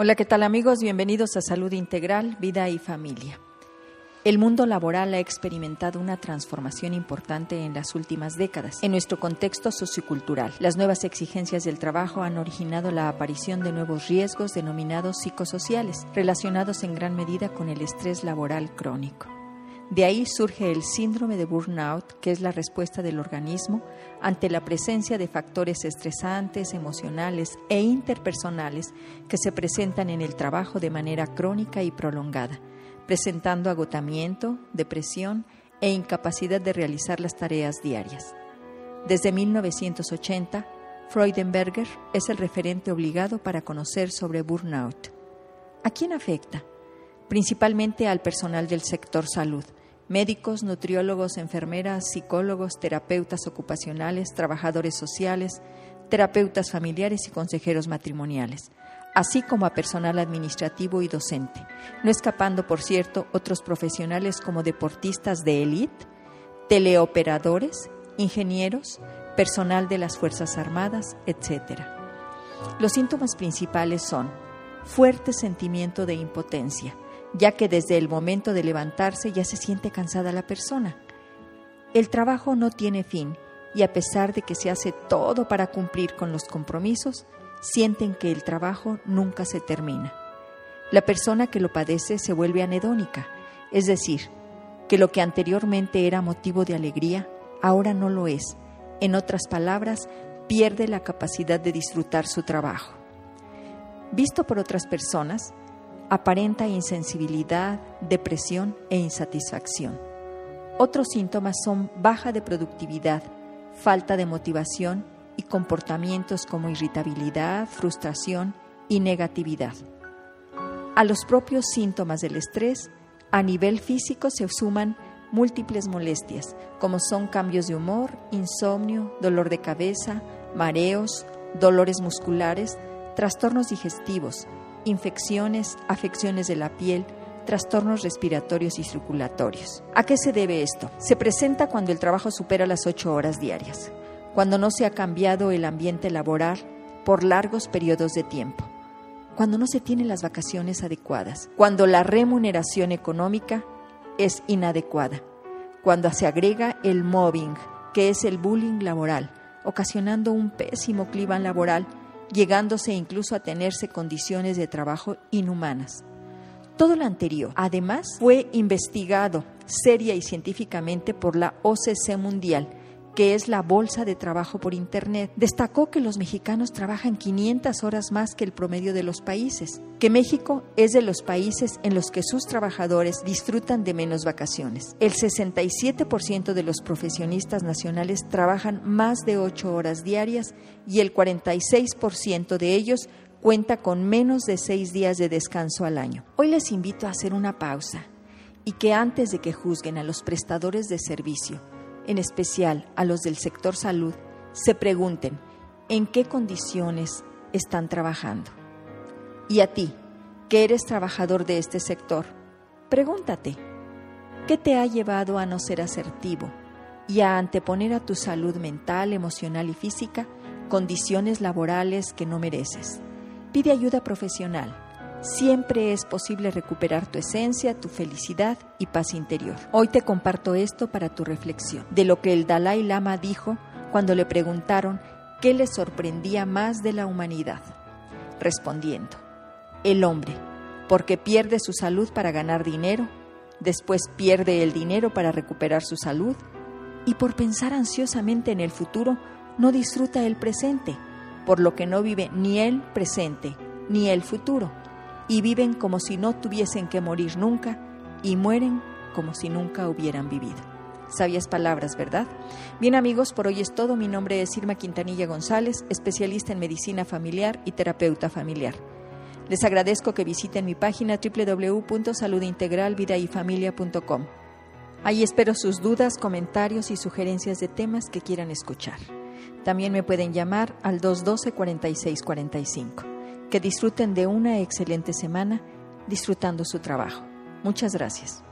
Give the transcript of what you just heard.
Hola, ¿qué tal amigos? Bienvenidos a Salud Integral, Vida y Familia. El mundo laboral ha experimentado una transformación importante en las últimas décadas en nuestro contexto sociocultural. Las nuevas exigencias del trabajo han originado la aparición de nuevos riesgos denominados psicosociales, relacionados en gran medida con el estrés laboral crónico. De ahí surge el síndrome de burnout, que es la respuesta del organismo ante la presencia de factores estresantes, emocionales e interpersonales que se presentan en el trabajo de manera crónica y prolongada, presentando agotamiento, depresión e incapacidad de realizar las tareas diarias. Desde 1980, Freudenberger es el referente obligado para conocer sobre burnout. ¿A quién afecta? Principalmente al personal del sector salud, médicos, nutriólogos, enfermeras, psicólogos, terapeutas ocupacionales, trabajadores sociales, terapeutas familiares y consejeros matrimoniales, así como a personal administrativo y docente, no escapando, por cierto, otros profesionales como deportistas de élite, teleoperadores, ingenieros, personal de las Fuerzas Armadas, etc. Los síntomas principales son fuerte sentimiento de impotencia, ya que desde el momento de levantarse ya se siente cansada la persona. El trabajo no tiene fin y a pesar de que se hace todo para cumplir con los compromisos, sienten que el trabajo nunca se termina. La persona que lo padece se vuelve anedónica, es decir, que lo que anteriormente era motivo de alegría, ahora no lo es. En otras palabras, pierde la capacidad de disfrutar su trabajo. Visto por otras personas, aparenta insensibilidad, depresión e insatisfacción. Otros síntomas son baja de productividad, falta de motivación y comportamientos como irritabilidad, frustración y negatividad. A los propios síntomas del estrés, a nivel físico se suman múltiples molestias, como son cambios de humor, insomnio, dolor de cabeza, mareos, dolores musculares, trastornos digestivos, infecciones, afecciones de la piel, trastornos respiratorios y circulatorios. ¿A qué se debe esto? Se presenta cuando el trabajo supera las ocho horas diarias, cuando no se ha cambiado el ambiente laboral por largos periodos de tiempo, cuando no se tienen las vacaciones adecuadas, cuando la remuneración económica es inadecuada, cuando se agrega el mobbing, que es el bullying laboral, ocasionando un pésimo clima laboral llegándose incluso a tenerse condiciones de trabajo inhumanas. Todo lo anterior, además, fue investigado seria y científicamente por la OCC Mundial, que es la Bolsa de Trabajo por Internet, destacó que los mexicanos trabajan 500 horas más que el promedio de los países, que México es de los países en los que sus trabajadores disfrutan de menos vacaciones. El 67% de los profesionistas nacionales trabajan más de 8 horas diarias y el 46% de ellos cuenta con menos de 6 días de descanso al año. Hoy les invito a hacer una pausa y que antes de que juzguen a los prestadores de servicio, en especial a los del sector salud, se pregunten en qué condiciones están trabajando. Y a ti, que eres trabajador de este sector, pregúntate, ¿qué te ha llevado a no ser asertivo y a anteponer a tu salud mental, emocional y física condiciones laborales que no mereces? Pide ayuda profesional Siempre es posible recuperar tu esencia, tu felicidad y paz interior. Hoy te comparto esto para tu reflexión, de lo que el Dalai Lama dijo cuando le preguntaron qué le sorprendía más de la humanidad. Respondiendo, el hombre, porque pierde su salud para ganar dinero, después pierde el dinero para recuperar su salud y por pensar ansiosamente en el futuro no disfruta el presente, por lo que no vive ni el presente ni el futuro y viven como si no tuviesen que morir nunca y mueren como si nunca hubieran vivido. Sabias palabras, ¿verdad? Bien amigos, por hoy es todo. Mi nombre es Irma Quintanilla González, especialista en medicina familiar y terapeuta familiar. Les agradezco que visiten mi página www.saludintegralvidayfamilia.com. Ahí espero sus dudas, comentarios y sugerencias de temas que quieran escuchar. También me pueden llamar al 212 4645. Que disfruten de una excelente semana disfrutando su trabajo. Muchas gracias.